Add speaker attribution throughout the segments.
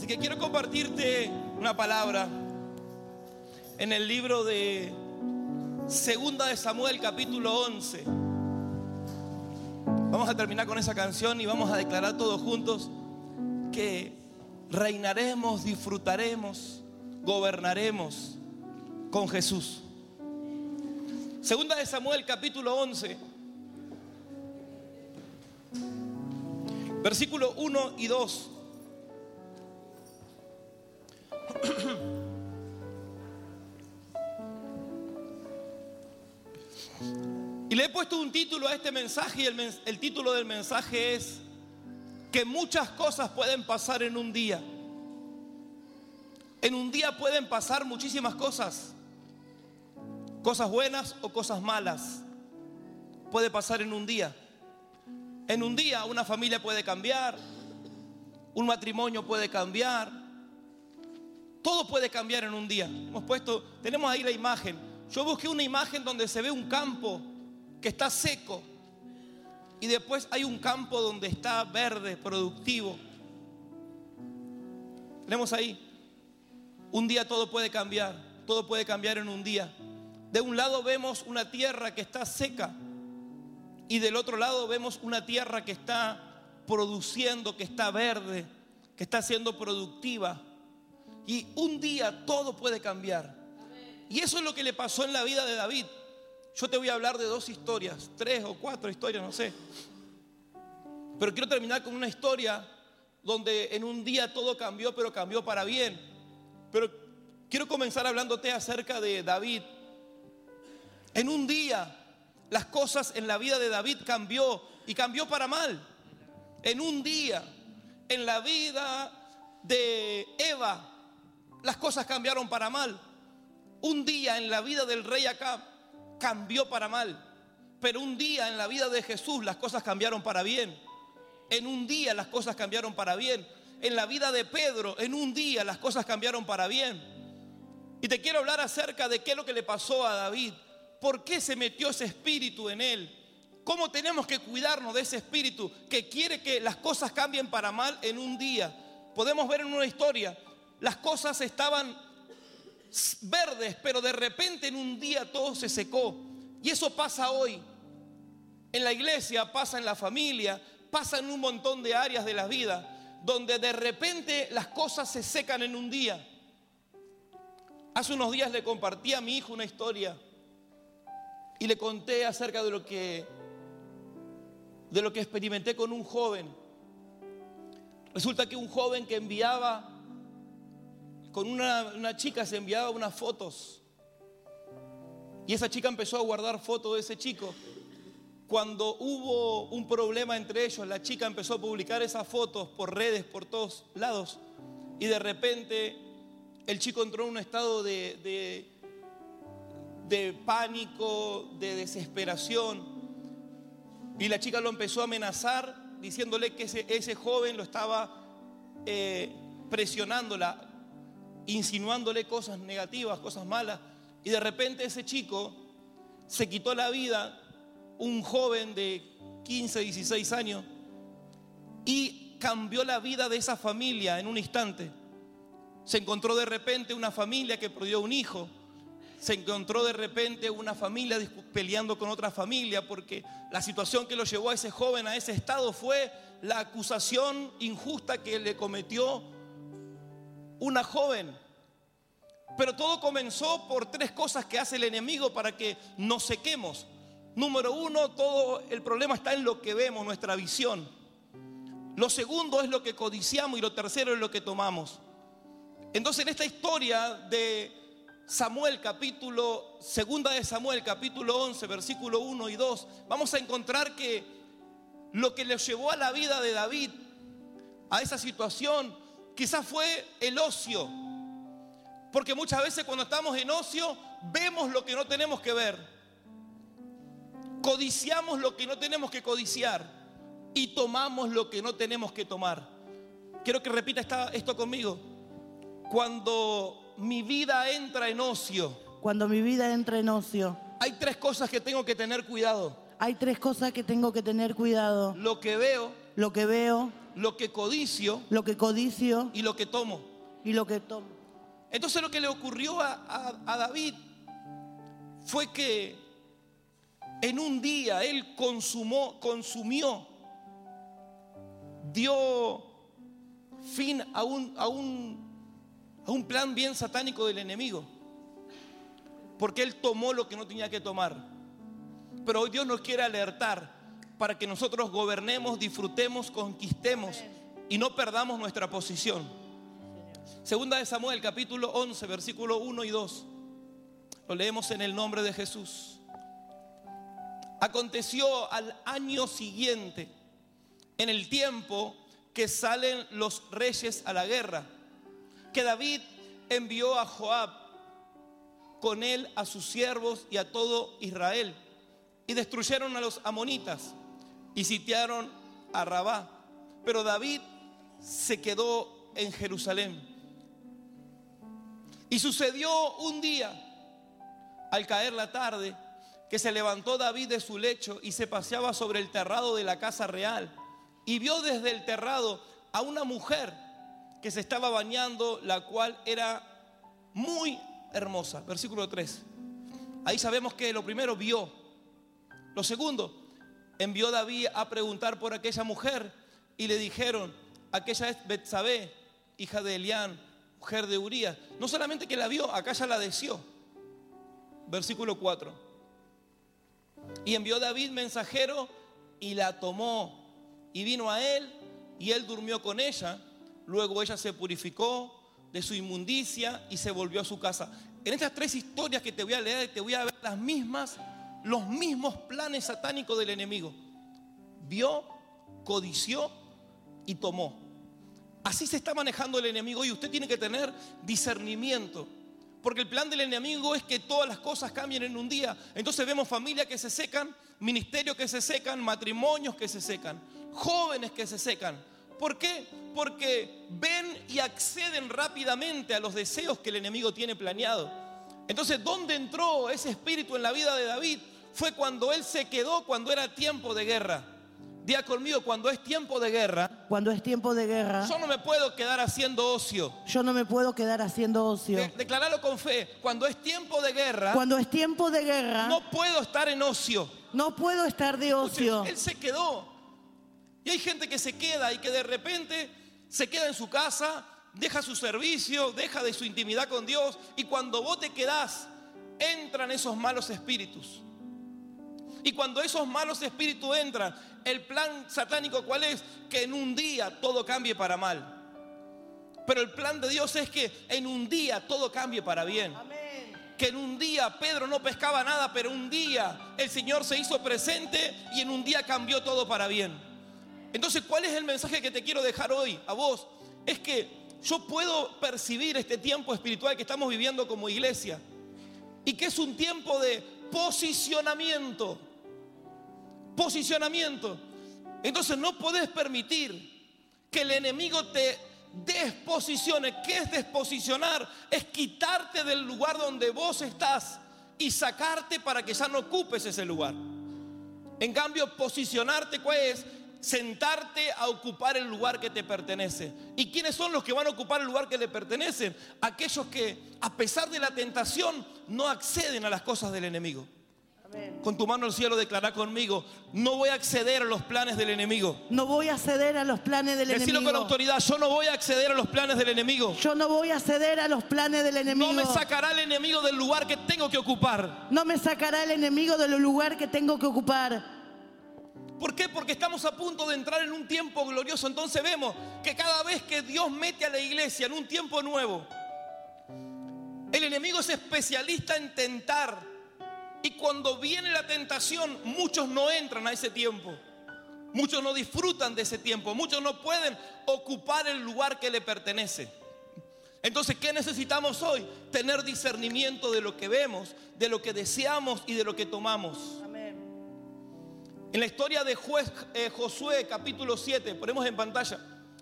Speaker 1: Así que quiero compartirte una palabra en el libro de Segunda de Samuel, capítulo 11. Vamos a terminar con esa canción y vamos a declarar todos juntos que reinaremos, disfrutaremos, gobernaremos con Jesús. Segunda de Samuel, capítulo 11, versículo 1 y 2. Y le he puesto un título a este mensaje y el, el, título del mensaje es que muchas cosas pueden pasar en un día. En un día pueden pasar muchísimas cosas. Cosas buenas o cosas malas. Puede pasar en un día. En un día una familia puede cambiar. Un matrimonio puede cambiar. Todo puede cambiar en un día. Hemos puesto, tenemos ahí la imagen. Yo busqué una imagen donde se ve un campo que está seco y después hay un campo donde está verde, productivo. Tenemos ahí. Un día todo puede cambiar, todo puede cambiar en un día. De un lado vemos una tierra que está seca y del otro lado vemos una tierra que está produciendo, que está verde, que está siendo productiva. Y un día todo puede cambiar. Y eso es lo que le pasó en la vida de David. Yo te voy a hablar de dos historias, tres o cuatro historias, no sé. Pero quiero terminar con una historia donde en un día todo cambió, pero cambió para bien. Pero quiero comenzar hablándote acerca de David. En un día las cosas en la vida de David cambió y cambió para mal. En un día en la vida de Eva las cosas cambiaron para mal. Un día en la vida del rey Acab cambió para mal. Pero un día en la vida de Jesús las cosas cambiaron para bien. En un día las cosas cambiaron para bien. En la vida de Pedro, en un día las cosas cambiaron para bien. Y te quiero hablar acerca de qué es lo que le pasó a David. ¿Por qué se metió ese espíritu en él? ¿Cómo tenemos que cuidarnos de ese espíritu que quiere que las cosas cambien para mal en un día? Podemos ver en una historia, las cosas estaban verdes, pero de repente en un día todo se secó. Y eso pasa hoy. En la iglesia, pasa en la familia, pasa en un montón de áreas de la vida, donde de repente las cosas se secan en un día. Hace unos días le compartí a mi hijo una historia y le conté acerca de lo que de lo que experimenté con un joven. Resulta que un joven que enviaba con una, chica se enviaba unas fotos. Y esa chica empezó a guardar fotos de ese chico. Cuando hubo un problema entre ellos, la chica empezó a publicar esas fotos por redes, por todos lados. Y de repente el chico entró en un estado de, de, de pánico, de desesperación. Y la chica lo empezó a amenazar diciéndole que ese, ese joven lo estaba eh, presionándola, insinuándole cosas negativas, cosas malas. Y de repente ese chico se quitó la vida, un joven de 15, 16 años, y cambió la vida de esa familia en un instante. Se encontró de repente una familia que perdió un hijo. Se encontró de repente una familia peleando con otra familia porque la situación que lo llevó a ese joven a ese estado fue la acusación injusta que le cometió una joven. Pero todo comenzó por tres cosas que hace el enemigo para que nos sequemos. Número uno, todo el problema está en lo que vemos, nuestra visión. Lo segundo es lo que codiciamos y lo tercero es lo que tomamos. Entonces en esta historia de Samuel capítulo, segunda de Samuel capítulo 11, versículo 1 y 2, vamos a encontrar que lo que le llevó a la vida de David a esa situación quizás fue el ocio. Porque muchas veces cuando estamos en ocio vemos lo que no tenemos que ver. Codiciamos lo que no tenemos que codiciar y tomamos lo que no tenemos que tomar. Quiero que repita esto conmigo. Cuando mi vida entra en ocio.
Speaker 2: Cuando mi vida entra en ocio.
Speaker 1: Hay tres cosas que tengo que tener cuidado.
Speaker 2: Hay tres cosas que tengo que tener cuidado.
Speaker 1: Lo que veo.
Speaker 2: Lo que veo
Speaker 1: lo que codicio
Speaker 2: lo que codicio
Speaker 1: y lo que tomo.
Speaker 2: y lo que tomo.
Speaker 1: Entonces lo que le ocurrió a, a- a David fue que en un día él consumó, consumió, dio fin a un, a un, a un plan bien satánico del enemigo. Porque él tomó lo que no tenía que tomar. Pero hoy Dios nos quiere alertar para que nosotros gobernemos, disfrutemos, conquistemos y no perdamos nuestra posición. Segunda de Samuel, capítulo 11, versículo 1 y 2. Lo leemos en el nombre de Jesús. Aconteció al año siguiente, en el tiempo que salen los reyes a la guerra, que David envió a Joab con él a sus siervos y a todo Israel, y destruyeron a los amonitas y sitiaron a Rabá. Pero David se quedó en Jerusalén. Y sucedió un día, al caer la tarde, que se levantó David de su lecho y se paseaba sobre el terrado de la casa real. Y vio desde el terrado a una mujer que se estaba bañando, la cual era muy hermosa. Versículo 3. Ahí sabemos que lo primero vio. Lo segundo, envió David a preguntar por aquella mujer y le dijeron, aquella es Betsabé, hija de Elián, mujer de Urías. No solamente que la vio, acá ya la deseó. Versículo 4. Y envió David mensajero y la tomó y vino a él y él durmió con ella. Luego ella se purificó de su inmundicia y se volvió a su casa. En estas tres historias que te voy a leer, te voy a ver las mismas, los mismos planes satánicos del enemigo. Vio, codició y tomó. Así se está manejando el enemigo y usted tiene que tener discernimiento. Porque el plan del enemigo es que todas las cosas cambien en un día. Entonces vemos familias que se secan, ministerios que se secan, matrimonios que se secan, jóvenes que se secan. ¿Por qué? Porque ven y acceden rápidamente a los deseos que el enemigo tiene planeado. Entonces, ¿dónde entró ese espíritu en la vida de David? Fue cuando él se quedó cuando era tiempo de guerra. Día conmigo, cuando es tiempo de guerra,
Speaker 2: Cuando es tiempo de guerra,
Speaker 1: yo no me puedo quedar haciendo ocio.
Speaker 2: yo no me puedo quedar haciendo ocio.
Speaker 1: De- declararlo con fe. Cuando es tiempo de guerra,
Speaker 2: Cuando es tiempo de guerra,
Speaker 1: no puedo estar en ocio.
Speaker 2: no puedo estar de ocio.
Speaker 1: Él se quedó. Y hay gente que se queda y que de repente se queda en su casa, deja su servicio, deja de su intimidad con Dios. Y cuando vos te quedás, entran esos malos espíritus. Y cuando esos malos espíritus entran, el plan satánico cuál es? Que en un día todo cambie para mal. Pero el plan de Dios es que en un día todo cambie para bien que en un día Pedro no pescaba nada, pero un día el Señor se hizo presente y en un día cambió todo para bien. Entonces, ¿cuál es el mensaje que te quiero dejar hoy a vos? Es que yo puedo percibir este tiempo espiritual que estamos viviendo como iglesia y que es un tiempo de posicionamiento. Posicionamiento. Entonces no podés permitir que el enemigo te desposicione. ¿Qué es desposicionar? Es quitarte del lugar donde vos estás y sacarte para que ya no ocupes ese lugar. En cambio, posicionarte, ¿cuál es? Sentarte a ocupar el lugar que te pertenece. ¿Y quiénes son los que van a ocupar el lugar que le pertenecen? Aquellos que, a pesar de la tentación, no acceden a las cosas del enemigo. Con tu mano al cielo declara conmigo, no voy a acceder a los planes del enemigo.
Speaker 2: No voy a ceder a los planes del
Speaker 1: Decirlo con
Speaker 2: enemigo.
Speaker 1: autoridad, yo no voy a acceder a los planes del enemigo.
Speaker 2: Yo no voy a ceder a los planes del enemigo.
Speaker 1: No me sacará el enemigo del lugar que tengo que ocupar.
Speaker 2: No me sacará el enemigo del lugar que tengo que ocupar.
Speaker 1: ¿Por qué? Porque estamos a punto de entrar en un tiempo glorioso. Entonces vemos que cada vez que Dios mete a la iglesia en un tiempo nuevo, el enemigo es especialista en tentar. Y cuando viene la tentación, muchos no entran a ese tiempo. Muchos no disfrutan de ese tiempo. Muchos no pueden ocupar el lugar que le pertenece. Entonces, ¿qué necesitamos hoy? Tener discernimiento de lo que vemos, de lo que deseamos y de lo que tomamos. En la historia de eh, Josué capítulo 7, ponemos en pantalla,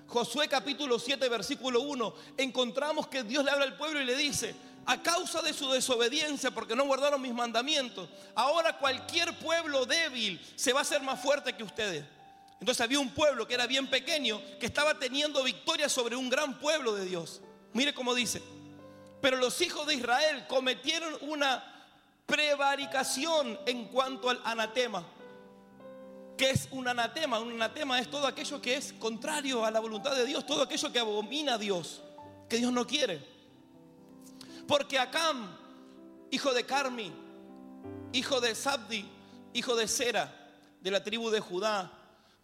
Speaker 1: Josué capítulo 7 versículo 1, encontramos que Dios le habla al pueblo y le dice, a causa de su desobediencia, porque no guardaron mis mandamientos, ahora cualquier pueblo débil se va a hacer más fuerte que ustedes. Entonces había un pueblo que era bien pequeño, que estaba teniendo victoria sobre un gran pueblo de Dios. Mire cómo dice. Pero los hijos de Israel cometieron una prevaricación en cuanto al anatema. ¿Qué es un anatema? Un anatema es todo aquello que es contrario a la voluntad de Dios, todo aquello que abomina a Dios, que Dios no quiere. Porque Acam, hijo de Carmi, hijo de Sabdi, hijo de Sera, de la tribu de Judá,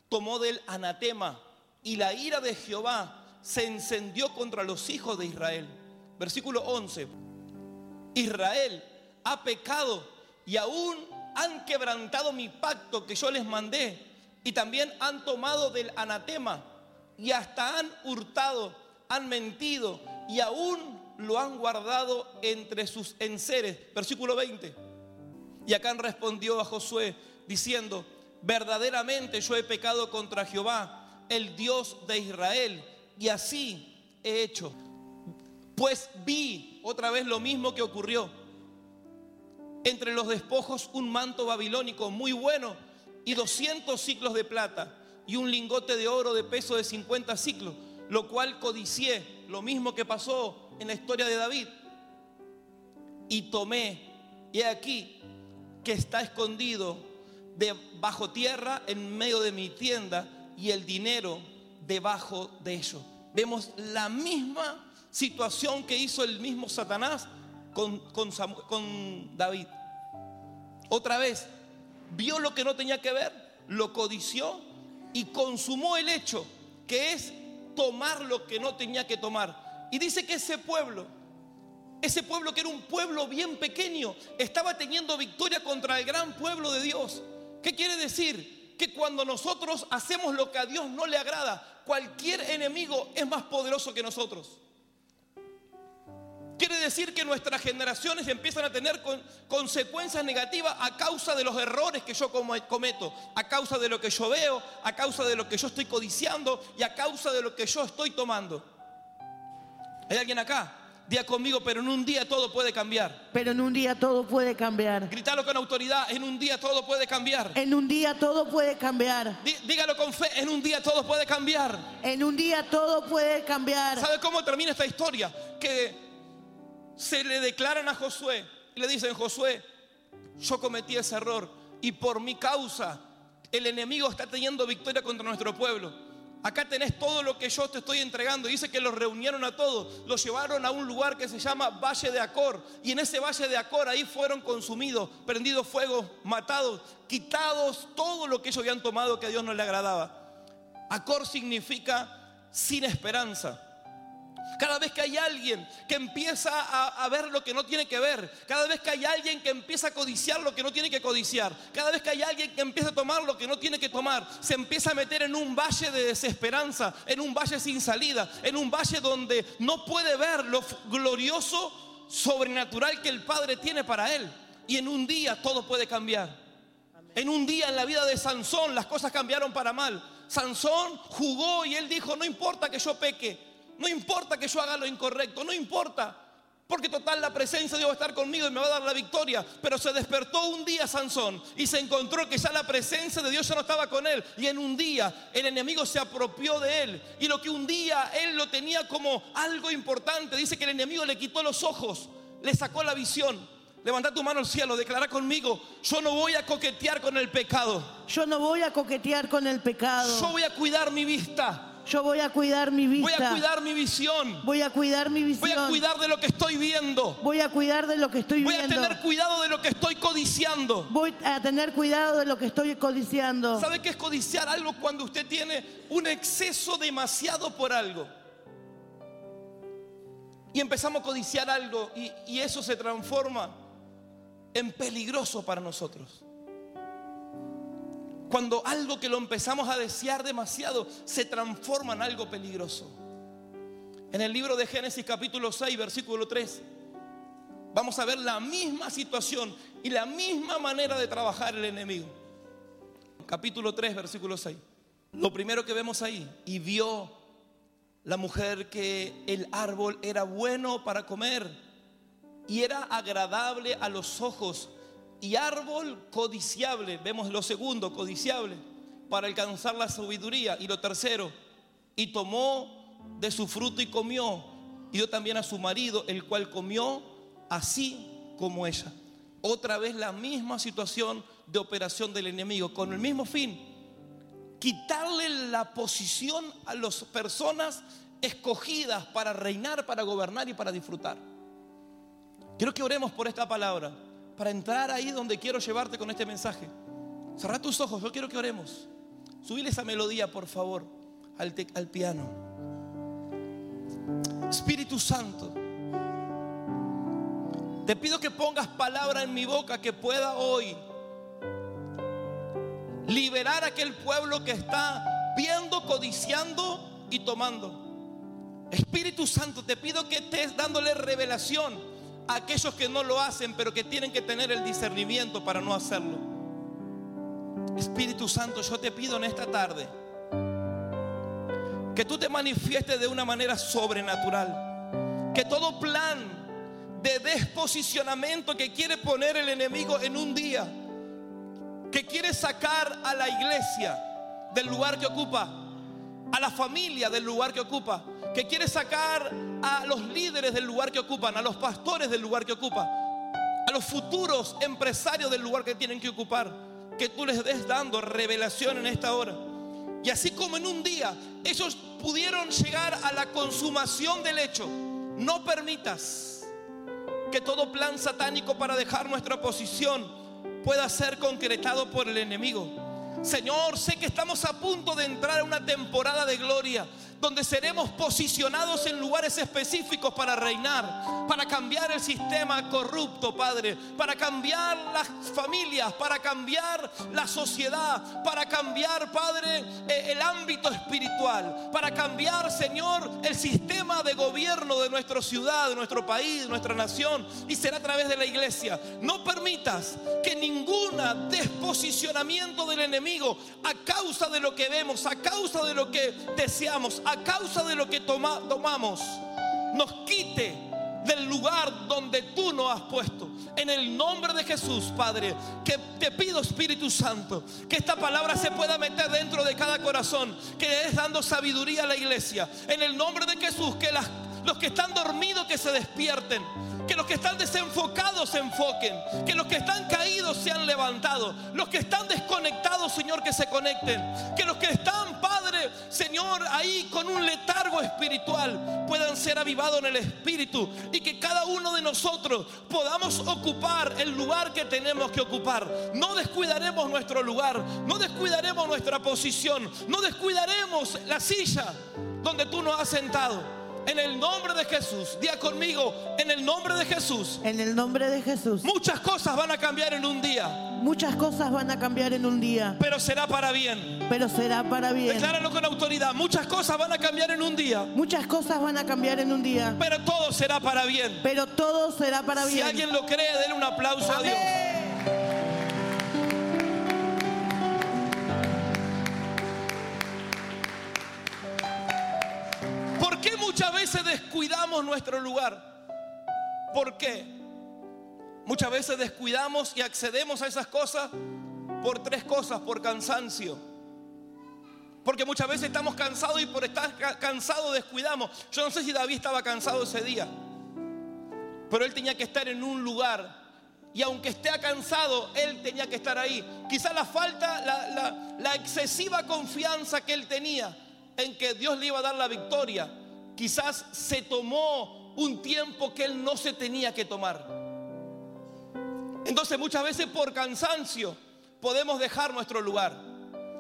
Speaker 1: tomó del anatema y la ira de Jehová se encendió contra los hijos de Israel. Versículo 11. Israel ha pecado y aún han quebrantado mi pacto que yo les mandé y también han tomado del anatema y hasta han hurtado, han mentido y aún lo han guardado entre sus enseres. Versículo 20. Y Acán respondió a Josué diciendo, verdaderamente yo he pecado contra Jehová, el Dios de Israel, y así he hecho. Pues vi otra vez lo mismo que ocurrió. Entre los despojos un manto babilónico muy bueno y 200 ciclos de plata y un lingote de oro de peso de 50 ciclos, lo cual codicié, lo mismo que pasó en la historia de David. Y tomé, y aquí que está escondido de bajo tierra en medio de mi tienda y el dinero debajo de ello. Vemos la misma situación que hizo el mismo Satanás con, con David. Otra vez, vio lo que no tenía que ver, lo codició y consumó el hecho, que es tomar lo que no tenía que tomar. Y dice que ese pueblo, ese pueblo que era un pueblo bien pequeño, estaba teniendo victoria contra el gran pueblo de Dios. ¿Qué quiere decir? Que cuando nosotros hacemos lo que a Dios no le agrada, cualquier enemigo es más poderoso que nosotros. Quiere decir que nuestras generaciones empiezan a tener consecuencias negativas a causa de los errores que yo cometo, a causa de lo que yo veo, a causa de lo que yo estoy codiciando y a causa de lo que yo estoy tomando. ¿Hay alguien acá? Día conmigo, pero en un día todo puede cambiar.
Speaker 2: Pero en un día todo puede cambiar.
Speaker 1: Grítalo con autoridad, en un día todo puede cambiar.
Speaker 2: En un día todo puede cambiar.
Speaker 1: dígalo con fe, en un día todo puede cambiar.
Speaker 2: En un día todo puede cambiar.
Speaker 1: ¿Sabe cómo termina esta historia? Que se le declaran a Josué y le dicen, Josué, yo cometí ese error y por mi causa el enemigo está teniendo victoria contra nuestro pueblo. Acá tenés todo lo que yo te estoy entregando. Dice que los reunieron a todos, los llevaron a un lugar que se llama Valle de Acor. Y en ese Valle de Acor ahí fueron consumidos, prendidos fuego, matados, quitados todo lo que ellos habían tomado que a Dios no le agradaba. Acor significa sin esperanza. Cada vez que hay alguien que empieza a, ver lo que no tiene que ver, cada vez que hay alguien que empieza a codiciar lo que no tiene que codiciar, cada vez que hay alguien que empieza a tomar lo que no tiene que tomar, se empieza a meter en un valle de desesperanza, en un valle sin salida, en un valle donde no puede ver lo glorioso, sobrenatural que el Padre tiene para él. Y en un día todo puede cambiar. En un día en la vida de Sansón las cosas cambiaron para mal. Sansón jugó y él dijo, no importa que yo peque, no importa que yo haga lo incorrecto, no importa. Porque total la presencia de Dios va a estar conmigo y me va a dar la victoria. Pero se despertó un día Sansón y se encontró que ya la presencia de Dios ya no estaba con él. Y en un día el enemigo se apropió de él. Y lo que un día él lo tenía como algo importante, dice que el enemigo le quitó los ojos, le sacó la visión. Levanta tu mano al cielo, declara conmigo, yo no voy a coquetear con el pecado.
Speaker 2: Yo no voy a coquetear con el pecado.
Speaker 1: Yo voy a cuidar mi vista.
Speaker 2: Yo voy a cuidar mi vista.
Speaker 1: Voy a cuidar mi visión.
Speaker 2: Voy a cuidar mi visión.
Speaker 1: Voy a cuidar de lo que estoy viendo.
Speaker 2: Voy a cuidar de lo que estoy viendo.
Speaker 1: Voy a tener cuidado de lo que estoy codiciando.
Speaker 2: Voy a tener cuidado de lo que estoy codiciando.
Speaker 1: ¿Sabe qué es codiciar algo cuando usted tiene un exceso demasiado por algo? Y empezamos a codiciar algo y, y eso se transforma en peligroso para nosotros. Cuando algo que lo empezamos a desear demasiado se transforma en algo peligroso. En el libro de Génesis capítulo 6, versículo 3, vamos a ver la misma situación y la misma manera de trabajar el enemigo. Capítulo 3, versículo 6. Lo primero que vemos ahí, y vio la mujer que el árbol era bueno para comer y era agradable a los ojos y árbol codiciable, vemos lo segundo, codiciable, para alcanzar la sabiduría. Y lo tercero, y tomó de su fruto y comió, y dio también a su marido, el cual comió así como ella. Otra vez la misma situación de operación del enemigo, con el mismo fin, quitarle la posición a las personas escogidas para reinar, para gobernar y para disfrutar. Quiero que oremos por esta palabra, para entrar ahí donde quiero llevarte con este mensaje. Cerra tus ojos, yo quiero que oremos. Subile esa melodía, por favor, al, al piano. Espíritu Santo, te pido que pongas palabra en mi boca que pueda hoy liberar a aquel pueblo que está viendo, codiciando y tomando. Espíritu Santo, te pido que estés dándole revelación aquellos que no lo hacen, pero que tienen que tener el discernimiento para no hacerlo. Espíritu Santo, yo te pido en esta tarde que tú te manifiestes de una manera sobrenatural. Que todo plan de desposicionamiento que quiere poner el enemigo en un día, que quiere sacar a la iglesia del lugar que ocupa, a la familia del lugar que ocupa, que quiere sacar a los líderes del lugar que ocupan, a los pastores del lugar que ocupan, a los futuros empresarios del lugar que tienen que ocupar, que tú les des dando revelación en esta hora. Y así como en un día ellos pudieron llegar a la consumación del hecho, no permitas que todo plan satánico para dejar nuestra posición pueda ser concretado por el enemigo. Señor, sé que estamos a punto de entrar a una temporada de gloria donde seremos posicionados en lugares específicos para reinar, para cambiar el sistema corrupto, Padre, para cambiar las familias, para cambiar la sociedad, para cambiar, Padre, eh, el ámbito espiritual, para cambiar, Señor, el sistema de gobierno de nuestra ciudad, de nuestro país, de nuestra nación, y será a través de la iglesia. No permitas que ninguna desposicionamiento del enemigo a causa de lo que vemos, a causa de lo que deseamos, a causa de lo que tomamos, nos quite del lugar donde tú nos has puesto. En el nombre de Jesús, Padre, que te pido, Espíritu Santo, que esta palabra se pueda meter dentro de cada corazón, que es dando sabiduría a la iglesia. En el nombre de Jesús, que los que están dormidos, que se despierten. Que los que están desenfocados se enfoquen. Que los que están caídos sean levantados. Los que están desconectados, Señor, que se conecten. Que los que están, Padre, Señor, ahí con un letargo espiritual puedan ser avivados en el espíritu. Y que cada uno de nosotros podamos ocupar el lugar que tenemos que ocupar. No descuidaremos nuestro lugar. No descuidaremos nuestra posición. No descuidaremos la silla donde tú nos has sentado. En el nombre de Jesús, día conmigo, en el nombre de Jesús.
Speaker 2: En el nombre de Jesús.
Speaker 1: Muchas cosas van a cambiar en un día.
Speaker 2: Muchas cosas van a cambiar en un día.
Speaker 1: Pero será para bien.
Speaker 2: Pero será para bien.
Speaker 1: Decláralo con autoridad. Muchas cosas van a cambiar en un día.
Speaker 2: Muchas cosas van a cambiar en un día.
Speaker 1: Pero todo será para bien.
Speaker 2: Pero todo será para bien.
Speaker 1: Si alguien lo cree, denle un aplauso a Dios. muchas veces descuidamos nuestro lugar? ¿Por qué? Muchas veces descuidamos y accedemos a esas cosas por tres cosas, por cansancio. Porque muchas veces estamos cansados y por estar cansados descuidamos. Yo no sé si David estaba cansado ese día, pero él tenía que estar en un lugar. Y aunque esté cansado, él tenía que estar ahí. Quizá la falta, la excesiva confianza que él tenía en que Dios le iba a dar la victoria Quizás se tomó un tiempo que él no se tenía que tomar. Entonces muchas veces por cansancio podemos dejar nuestro lugar.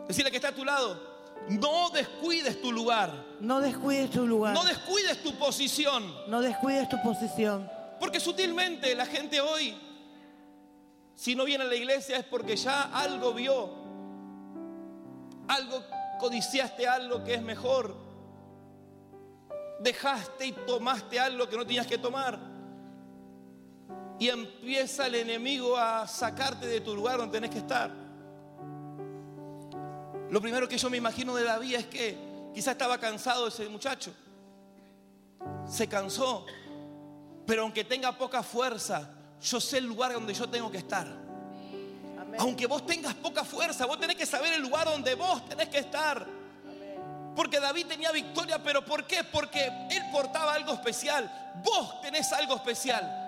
Speaker 1: Decirle que está a tu lado, no descuides tu lugar.
Speaker 2: No descuides tu lugar.
Speaker 1: No descuides tu posición.
Speaker 2: No descuides tu posición.
Speaker 1: Porque sutilmente la gente hoy, si no viene a la iglesia es porque ya algo vio, algo codiciaste, algo que es mejor dejaste y tomaste algo que no tenías que tomar. Y empieza el enemigo a sacarte de tu lugar donde tenés que estar. Lo primero que yo me imagino de David es que quizás estaba cansado ese muchacho. Se cansó. Pero aunque tenga poca fuerza, yo sé el lugar donde yo tengo que estar. Aunque vos tengas poca fuerza, vos tenés que saber el lugar donde vos tenés que estar. Porque David tenía victoria, pero ¿por qué? Porque él portaba algo especial. Vos tenés algo especial.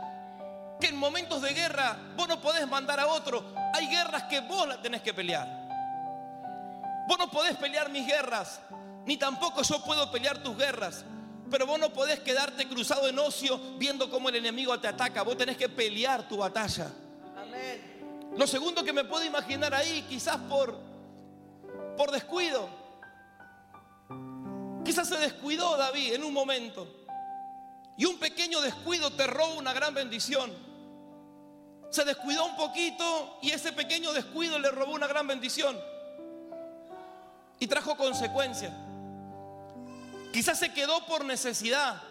Speaker 1: Que en momentos de guerra vos no podés mandar a otro. Hay guerras que vos las tenés que pelear. Vos no podés pelear mis guerras, ni tampoco yo puedo pelear tus guerras. Pero vos no podés quedarte cruzado en ocio viendo cómo el enemigo te ataca. Vos tenés que pelear tu batalla. Lo segundo que me puedo imaginar ahí, quizás por, por descuido. Quizás se descuidó David en un momento. Y un pequeño descuido te roba una gran bendición. Se descuidó un poquito y ese pequeño descuido le robó una gran bendición. Y trajo consecuencias. Quizás se quedó por necesidad.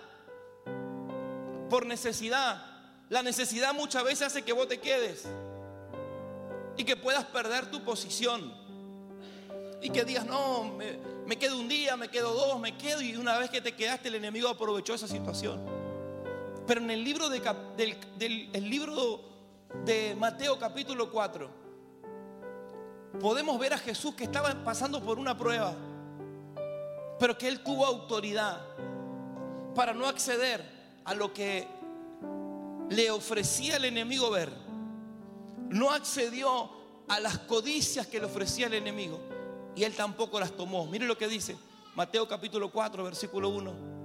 Speaker 1: Por necesidad. La necesidad muchas veces hace que vos te quedes. Y que puedas perder tu posición. Y que digas, no, me, quedo un día, me quedo dos, me quedo. Y una vez que te quedaste, el enemigo aprovechó esa situación. Pero en el libro de, del, el libro de Mateo capítulo 4, podemos ver a Jesús que estaba pasando por una prueba pero que él tuvo autoridad para no acceder a lo que le ofrecía el enemigo ver. No accedió a las codicias que le ofrecía el enemigo y él tampoco las tomó. Mire lo que dice Mateo capítulo 4, versículo 1.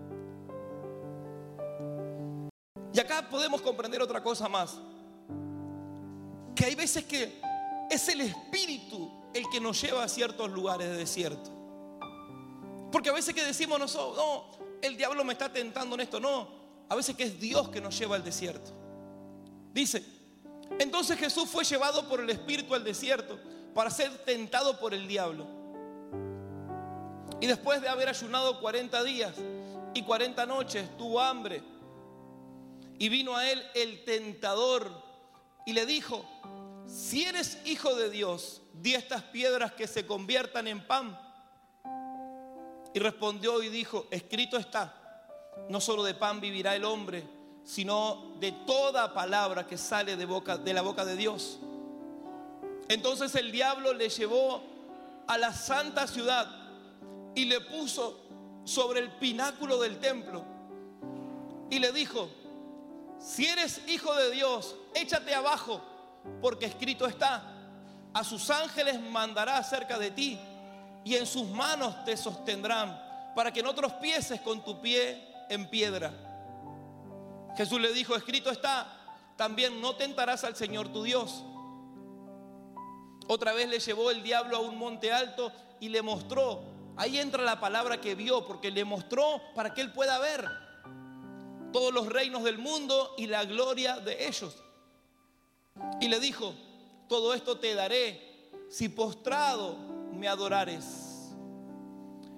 Speaker 1: Y acá podemos comprender otra cosa más. Que hay veces que es el espíritu el que nos lleva a ciertos lugares de desierto. Porque a veces que decimos nosotros, no, el diablo me está tentando en esto. No, a veces que es Dios que nos lleva al desierto. Dice, entonces Jesús fue llevado por el Espíritu al desierto para ser tentado por el diablo. Y después de haber ayunado 40 días y 40 noches, tuvo hambre. Y vino a él el tentador y le dijo, si eres hijo de Dios, di estas piedras que se conviertan en pan. Y respondió y dijo, escrito está, no solo de pan vivirá el hombre, sino de toda palabra que sale de, boca, de la boca de Dios. Entonces el diablo le llevó a la santa ciudad y le puso sobre el pináculo del templo y le dijo, si eres hijo de Dios, échate abajo, porque escrito está, a sus ángeles mandará acerca de ti y en sus manos te sostendrán para que no tropieces con tu pie en piedra. Jesús le dijo, escrito está, también no tentarás al Señor tu Dios. Otra vez le llevó el diablo a un monte alto y le mostró, ahí entra la palabra que vio, porque le mostró para que él pueda ver todos los reinos del mundo y la gloria de ellos. Y le dijo, todo esto te daré si postrado me adorares.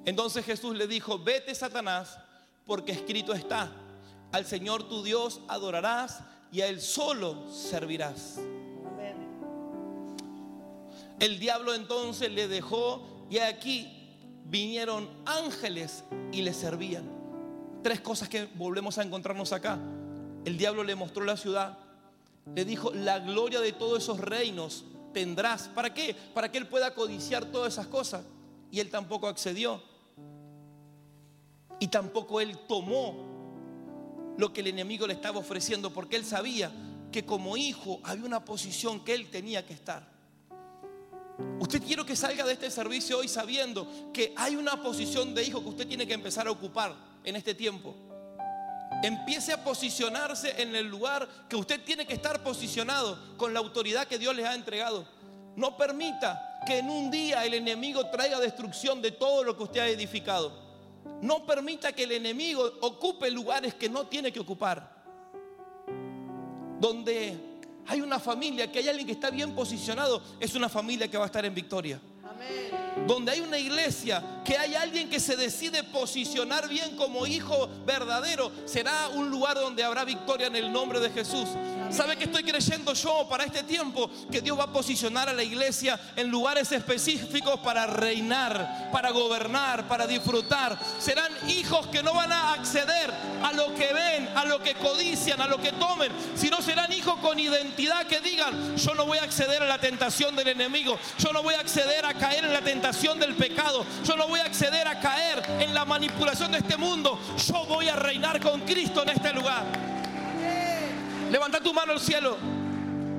Speaker 1: Entonces Jesús le dijo, vete Satanás, porque escrito está, al Señor tu Dios adorarás y a Él solo servirás. El diablo entonces le dejó y aquí vinieron ángeles y le servían. Tres cosas que volvemos a encontrarnos acá. El diablo le mostró la ciudad, le dijo, la gloria de todos esos reinos tendrás. ¿Para qué? Para que él pueda codiciar todas esas cosas. Y él tampoco accedió. Y tampoco él tomó lo que el enemigo le estaba ofreciendo, porque él sabía que como hijo había una posición que él tenía que estar. Usted quiero que salga de este servicio hoy sabiendo que hay una posición de hijo que usted tiene que empezar a ocupar en este tiempo. Empiece a posicionarse en el lugar que usted tiene que estar posicionado con la autoridad que Dios les ha entregado. No permita que en un día el enemigo traiga destrucción de todo lo que usted ha edificado. No permita que el enemigo ocupe lugares que no tiene que ocupar. Donde hay una familia, que hay alguien que está bien posicionado, es una familia que va a estar en victoria. Donde hay una iglesia que hay alguien que se decide posicionar bien como hijo verdadero, será un lugar donde habrá victoria en el nombre de Jesús. ¿Sabe que estoy creyendo yo para este tiempo? Que Dios va a posicionar a la iglesia en lugares específicos para reinar, para gobernar, para disfrutar. Serán hijos que no van a acceder a lo que ven, a lo que codician, a lo que tomen, sino serán hijos con identidad que digan, yo no voy a acceder a la tentación del enemigo, yo no voy a acceder a caer en la tentación del pecado, yo no voy a acceder a caer en la manipulación de este mundo, yo voy a reinar con Cristo en este lugar. Levanta tu mano al cielo.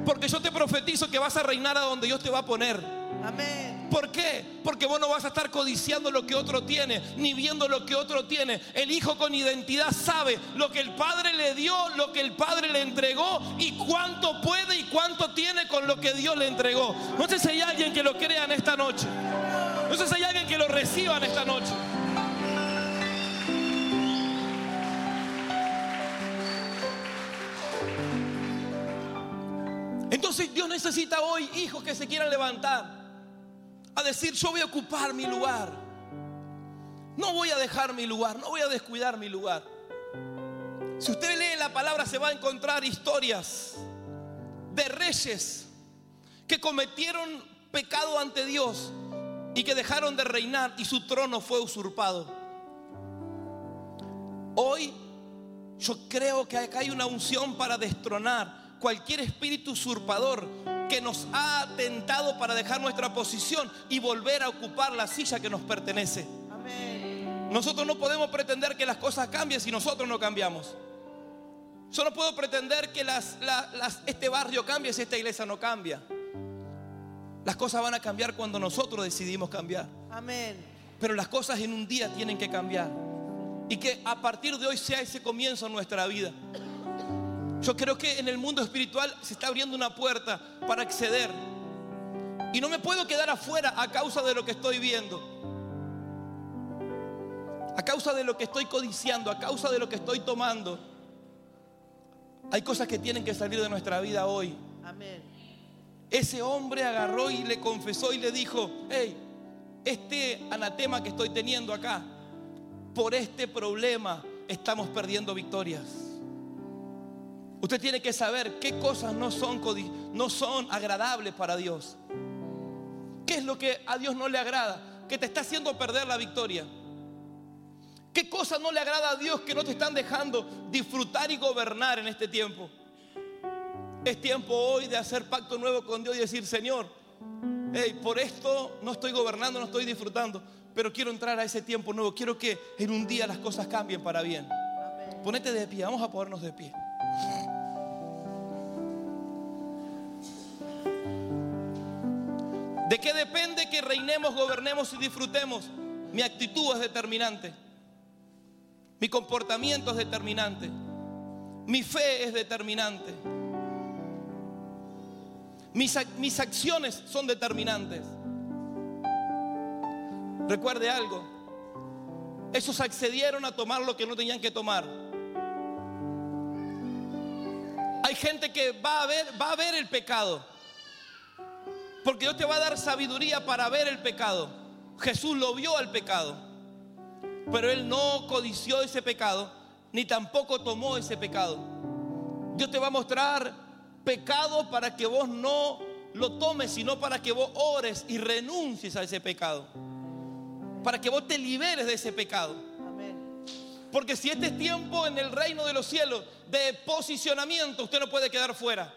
Speaker 1: Porque yo te profetizo que vas a reinar a donde Dios te va a poner.
Speaker 2: Amén.
Speaker 1: ¿Por qué? Porque vos no vas a estar codiciando lo que otro tiene, ni viendo lo que otro tiene. El hijo con identidad sabe lo que el padre le dio, lo que el padre le entregó y cuánto puede y cuánto tiene con lo que Dios le entregó. No sé si hay alguien que lo crea en esta noche. No sé si hay alguien que lo reciba en esta noche. Entonces Dios necesita hoy hijos que se quieran levantar a decir, yo voy a ocupar mi lugar. No voy a dejar mi lugar, no voy a descuidar mi lugar. Si usted lee la palabra se va a encontrar historias de reyes que cometieron pecado ante Dios y que dejaron de reinar y su trono fue usurpado. Hoy yo creo que acá hay una unción para destronar cualquier espíritu usurpador que nos ha tentado para dejar nuestra posición y volver a ocupar la silla que nos pertenece. Nosotros no podemos pretender que las cosas cambien si nosotros no cambiamos. Yo no puedo pretender que este barrio cambie si esta iglesia no cambia. Las cosas van a cambiar cuando nosotros decidimos cambiar.
Speaker 2: Amén.
Speaker 1: Pero las cosas en un día tienen que cambiar. Y que a partir de hoy sea ese comienzo en nuestra vida. Yo creo que en el mundo espiritual se está abriendo una puerta para acceder. Y no me puedo quedar afuera a causa de lo que estoy viendo. A causa de lo que estoy codiciando, a causa de lo que estoy tomando. Hay cosas que tienen que salir de nuestra vida hoy.
Speaker 2: Amén.
Speaker 1: Ese hombre agarró y le confesó y le dijo, hey, este anatema que estoy teniendo acá, por este problema estamos perdiendo victorias. Usted tiene que saber qué cosas no son, no son agradables para Dios. ¿Qué es lo que a Dios no le agrada? Que te está haciendo perder la victoria. ¿Qué cosas no le agrada a Dios que no te están dejando disfrutar y gobernar en este tiempo? Es tiempo hoy de hacer pacto nuevo con Dios y decir, Señor, por esto no estoy gobernando, no estoy disfrutando, pero quiero entrar a ese tiempo nuevo. Quiero que en un día las cosas cambien para bien. Ponete de pie, vamos a ponernos de pie. ¿De qué depende que reinemos, gobernemos y disfrutemos? Mi actitud es determinante. Mi comportamiento es determinante. Mi fe es determinante. Mis, mis acciones son determinantes. Recuerde algo. Esos accedieron a tomar lo que no tenían que tomar. Hay gente que va a ver, va a ver el pecado porque Dios te va a dar sabiduría para ver el pecado. Jesús lo vio al pecado. Pero Él no codició ese pecado, ni tampoco tomó ese pecado. Dios te va a mostrar pecado para que vos no lo tomes, sino para que vos ores y renuncies a ese pecado. Para que vos te liberes de ese pecado. Porque si este es tiempo en el reino de los cielos de posicionamiento, usted no puede quedar fuera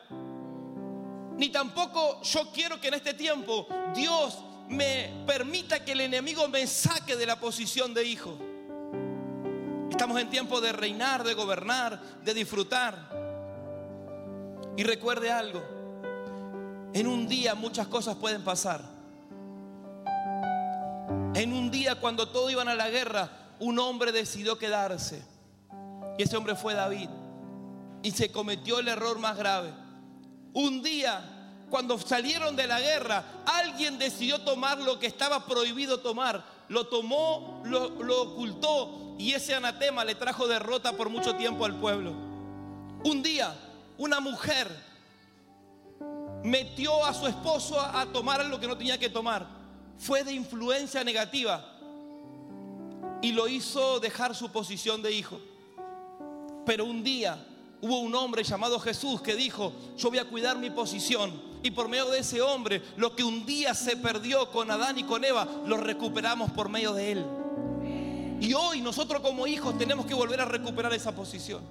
Speaker 1: ni tampoco yo quiero que en este tiempo Dios me permita que el enemigo me saque de la posición de hijo. Estamos en tiempo de reinar, de gobernar, de disfrutar. Y recuerde algo, en un día muchas cosas pueden pasar. En un día cuando todos iban a la guerra, un hombre decidió quedarse. Y ese hombre fue David. Y se cometió el error más grave un día, cuando salieron de la guerra, alguien decidió tomar lo que estaba prohibido tomar. Lo tomó, lo, ocultó y ese anatema le trajo derrota por mucho tiempo al pueblo. Un día, una mujer metió a su esposo a, tomar lo que no tenía que tomar. Fue de influencia negativa. y lo hizo dejar su posición de hijo. Pero un día hubo un hombre llamado Jesús que dijo, yo voy a cuidar mi posición. Y por medio de ese hombre, lo que un día se perdió con Adán y con Eva, lo recuperamos por medio de él. Y hoy nosotros como hijos tenemos que volver a recuperar esa posición.